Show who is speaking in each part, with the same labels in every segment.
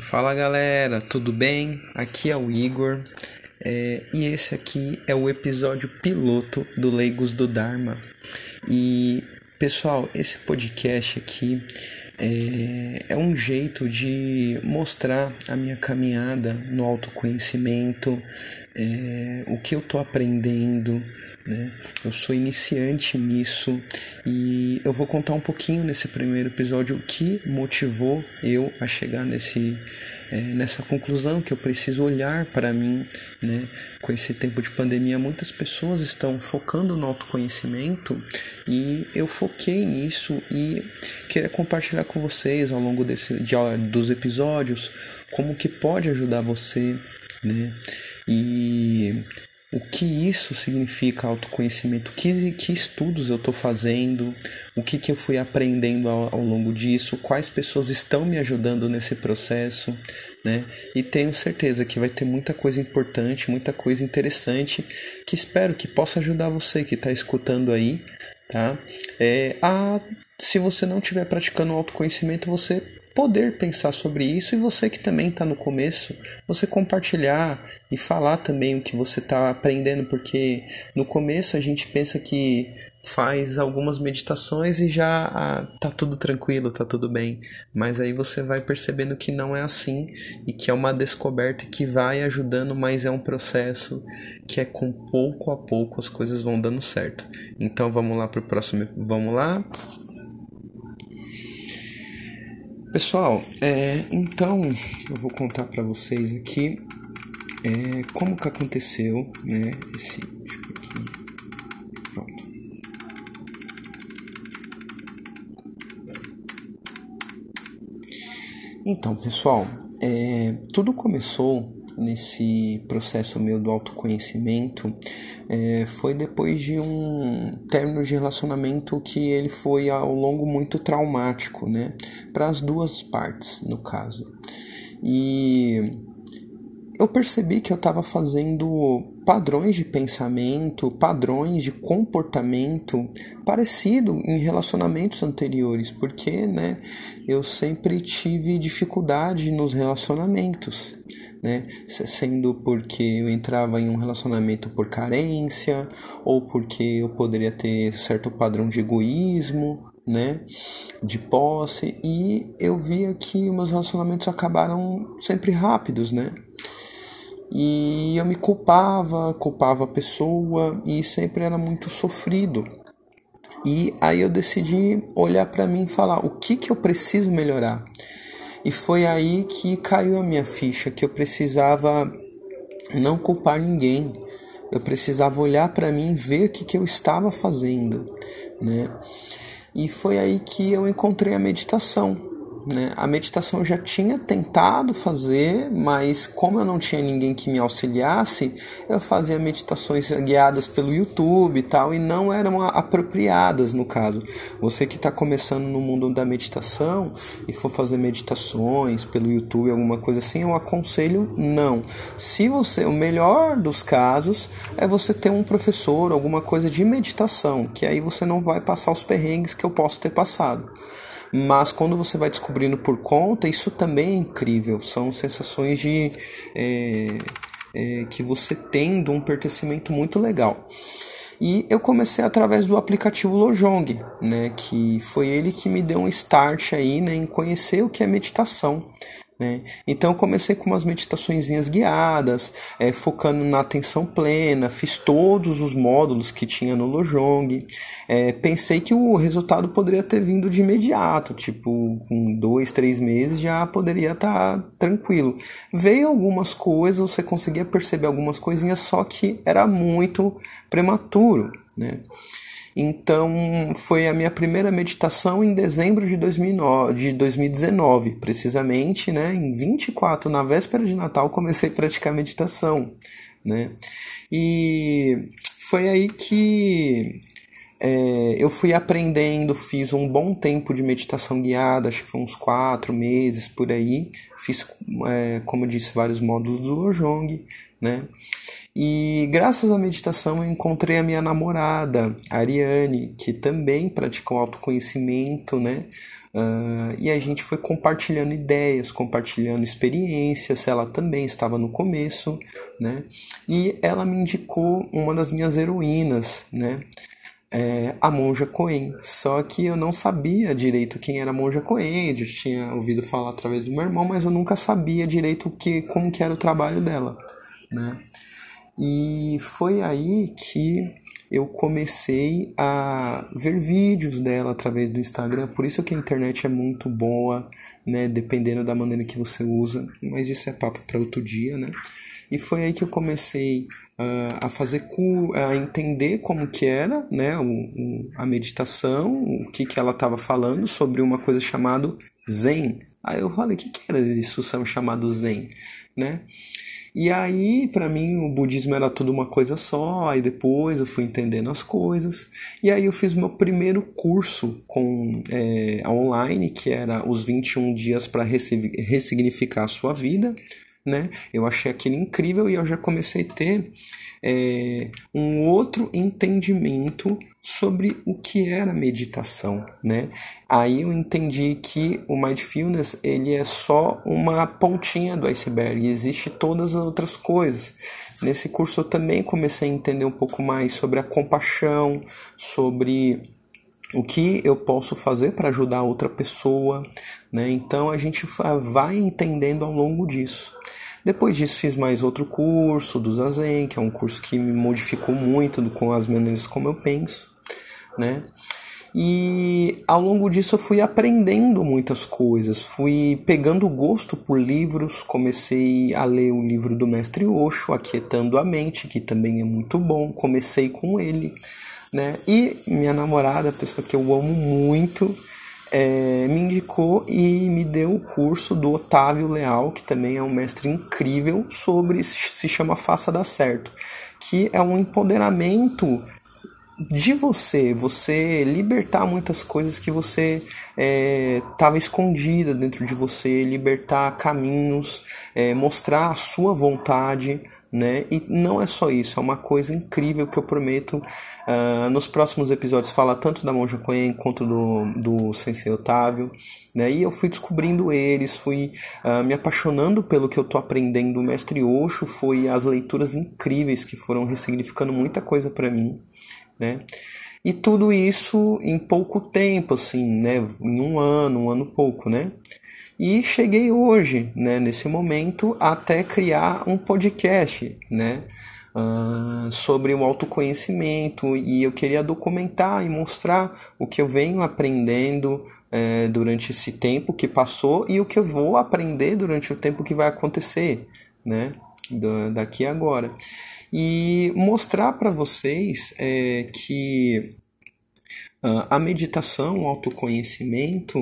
Speaker 1: Fala galera, tudo bem? Aqui é o Igor é, e esse aqui é o episódio piloto do Leigos do Dharma. E pessoal, esse podcast aqui é, é um jeito de mostrar a minha caminhada no autoconhecimento, é, o que eu tô aprendendo, né? Eu sou iniciante nisso e eu vou contar um pouquinho nesse primeiro episódio o que motivou eu a chegar nesse é, nessa conclusão que eu preciso olhar para mim, né? Com esse tempo de pandemia, muitas pessoas estão focando no autoconhecimento e eu foquei nisso e queria compartilhar com vocês ao longo desse, de, dos episódios como que pode ajudar você, né? E o que isso significa autoconhecimento, que, que estudos eu estou fazendo, o que, que eu fui aprendendo ao, ao, longo disso, quais pessoas estão me ajudando nesse processo, né? E tenho certeza que vai ter muita coisa importante, muita coisa interessante que espero que possa ajudar você que está escutando aí, tá? É, a, se você não estiver praticando autoconhecimento, você poder pensar sobre isso e você que também está no começo, você compartilhar e falar também o que você está aprendendo, porque no começo a gente pensa que faz algumas meditações e já ah, tá tudo tranquilo, tá tudo bem, mas aí você vai percebendo que não é assim e que é uma descoberta que vai ajudando, mas é um processo que é com pouco a pouco as coisas vão dando certo. Então vamos lá pro próximo, vamos lá. Pessoal, é, então eu vou contar para vocês aqui é, como que aconteceu, né? Esse tipo aqui, pronto. Então, pessoal, é, tudo começou nesse processo meu do autoconhecimento é, foi depois de um término de relacionamento que ele foi ao longo muito traumático, né? Para as duas partes, no caso. E eu percebi que eu estava fazendo padrões de pensamento, padrões de comportamento parecido em relacionamentos anteriores, porque, né, eu sempre tive dificuldade nos relacionamentos né? Sendo porque eu entrava em um relacionamento por carência ou porque eu poderia ter certo padrão de egoísmo, né? De posse e eu via que meus relacionamentos acabaram sempre rápidos, né? E eu me culpava, culpava a pessoa e sempre era muito sofrido. E aí eu decidi olhar para mim e falar o que que eu preciso melhorar. E foi aí que caiu a minha ficha que eu precisava não culpar ninguém. Eu precisava olhar para mim e ver o que, que eu estava fazendo, né? E foi aí que eu encontrei a meditação. Né? A meditação eu já tinha tentado fazer, mas como eu não tinha ninguém que me auxiliasse, eu fazia meditações guiadas pelo YouTube e tal, e não eram apropriadas no caso. Você que está começando no mundo da meditação e for fazer meditações pelo YouTube, alguma coisa assim, eu aconselho não. Se você, o melhor dos casos é você ter um professor, alguma coisa de meditação, que aí você não vai passar os perrengues que eu posso ter passado. Mas quando você vai descobrindo por conta, isso também é incrível. São sensações de é, é, que você tem de um pertencimento muito legal. E eu comecei através do aplicativo Lojong, né, que foi ele que me deu um start aí, né, em conhecer o que é meditação. Né? Então comecei com umas meditações guiadas, é, focando na atenção plena, fiz todos os módulos que tinha no Lojong. É, pensei que o resultado poderia ter vindo de imediato, tipo, com dois, três meses já poderia estar tá tranquilo. Veio algumas coisas, você conseguia perceber algumas coisinhas, só que era muito prematuro. Né? Então, foi a minha primeira meditação em dezembro de, 2009, de 2019, precisamente, né? Em 24, na véspera de Natal, comecei a praticar meditação, né? E foi aí que é, eu fui aprendendo, fiz um bom tempo de meditação guiada, acho que foi uns quatro meses por aí. Fiz, é, como disse, vários módulos do Lojong, né? E graças à meditação eu encontrei a minha namorada, a Ariane, que também praticou autoconhecimento, né? Uh, e a gente foi compartilhando ideias, compartilhando experiências. Ela também estava no começo, né? E ela me indicou uma das minhas heroínas, né? É, a Monja Coen. Só que eu não sabia direito quem era a Monja Coen. Eu tinha ouvido falar através do meu irmão, mas eu nunca sabia direito que, como que era o trabalho dela, né? E foi aí que eu comecei a ver vídeos dela através do Instagram. Por isso que a internet é muito boa, né? Dependendo da maneira que você usa. Mas isso é papo para outro dia, né? E foi aí que eu comecei uh, a fazer a entender como que era, né? O, o, a meditação, o que que ela estava falando sobre uma coisa chamada Zen. Aí eu falei, o que que era isso chamado Zen, né? E aí, para mim, o budismo era tudo uma coisa só, aí depois eu fui entendendo as coisas. E aí eu fiz meu primeiro curso com é, online, que era os 21 dias para ressignificar a sua vida. Né? Eu achei aquilo incrível e eu já comecei a ter é, um outro entendimento sobre o que era meditação, né? Aí eu entendi que o mindfulness ele é só uma pontinha do iceberg, existe todas as outras coisas. Nesse curso eu também comecei a entender um pouco mais sobre a compaixão, sobre o que eu posso fazer para ajudar outra pessoa, né? Então a gente vai entendendo ao longo disso. Depois disso fiz mais outro curso do Zazen, que é um curso que me modificou muito com as maneiras como eu penso né? E ao longo disso eu fui aprendendo muitas coisas, fui pegando gosto por livros, comecei a ler o livro do Mestre Osho, Aquietando a Mente, que também é muito bom, comecei com ele, né? E minha namorada, pessoa que eu amo muito, é, me indicou e me deu o curso do Otávio Leal, que também é um mestre incrível, sobre se chama Faça Dar Certo, que é um empoderamento de você, você libertar muitas coisas que você estava é, escondida dentro de você, libertar caminhos, é, mostrar a sua vontade, né? E não é só isso, é uma coisa incrível que eu prometo uh, nos próximos episódios falar tanto da Monja Coen quanto do, do Sensei Otávio, né? E eu fui descobrindo eles, fui uh, me apaixonando pelo que eu tô aprendendo. O Mestre Osho foi as leituras incríveis que foram ressignificando muita coisa para mim né? E tudo isso em pouco tempo, assim, né? Em um ano, um ano pouco, né? E cheguei hoje, né, nesse momento, até criar um podcast, né? Uh, sobre o autoconhecimento e eu queria documentar e mostrar o que eu venho aprendendo é, durante esse tempo que passou e o que eu vou aprender durante o tempo que vai acontecer, né? daqui agora e mostrar para vocês é, que uh, a meditação, o autoconhecimento,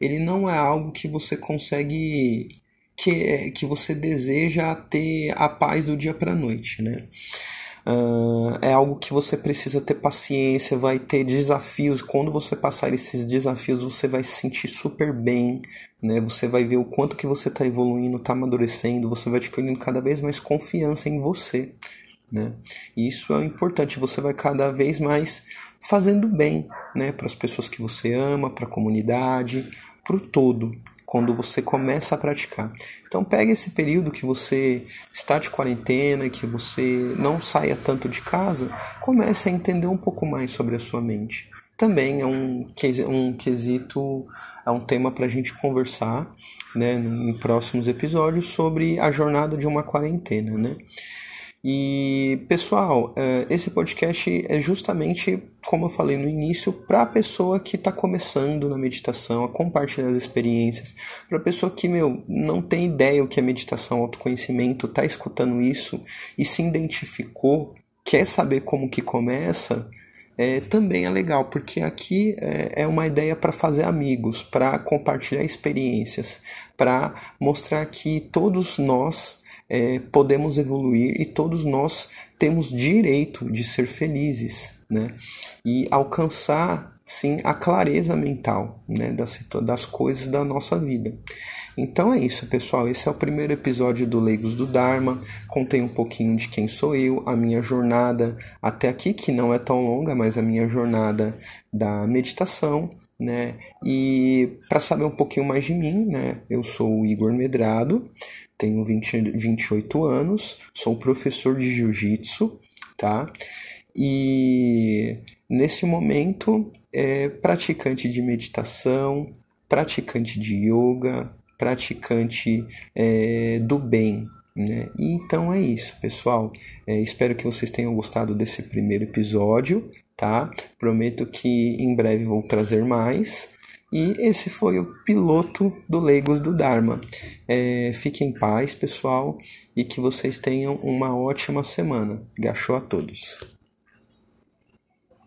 Speaker 1: ele não é algo que você consegue que, que você deseja ter a paz do dia para a noite, né? Uh, é algo que você precisa ter paciência, vai ter desafios. Quando você passar esses desafios, você vai se sentir super bem, né? Você vai ver o quanto que você está evoluindo, está amadurecendo, você vai adquirindo cada vez mais confiança em você, né? E isso é importante, você vai cada vez mais fazendo bem né? para as pessoas que você ama, para a comunidade, para o todo, quando você começa a praticar. Então pegue esse período que você está de quarentena, que você não saia tanto de casa, comece a entender um pouco mais sobre a sua mente. Também é um, um quesito, é um tema para a gente conversar né, em próximos episódios sobre a jornada de uma quarentena. Né? E pessoal, é, esse podcast é justamente, como eu falei no início, para a pessoa que está começando na meditação, a compartilhar as experiências, para a pessoa que meu não tem ideia o que é meditação, autoconhecimento, está escutando isso e se identificou, quer saber como que começa, é, também é legal, porque aqui é, é uma ideia para fazer amigos, para compartilhar experiências, para mostrar que todos nós é, podemos evoluir e todos nós temos direito de ser felizes, né? E alcançar, sim, a clareza mental, né? Das, das coisas da nossa vida. Então é isso, pessoal. Esse é o primeiro episódio do Leigos do Dharma. Contei um pouquinho de quem sou eu, a minha jornada até aqui, que não é tão longa, mas a minha jornada da meditação, né? E para saber um pouquinho mais de mim, né? Eu sou o Igor Medrado, tenho 20, 28 anos, sou professor de jiu-jitsu, tá? E nesse momento é praticante de meditação, praticante de yoga, praticante é, do bem. Né? Então é isso, pessoal. É, espero que vocês tenham gostado desse primeiro episódio, tá? Prometo que em breve vou trazer mais. E esse foi o piloto do Legos do Dharma. É, fiquem em paz, pessoal, e que vocês tenham uma ótima semana. Gachou a todos.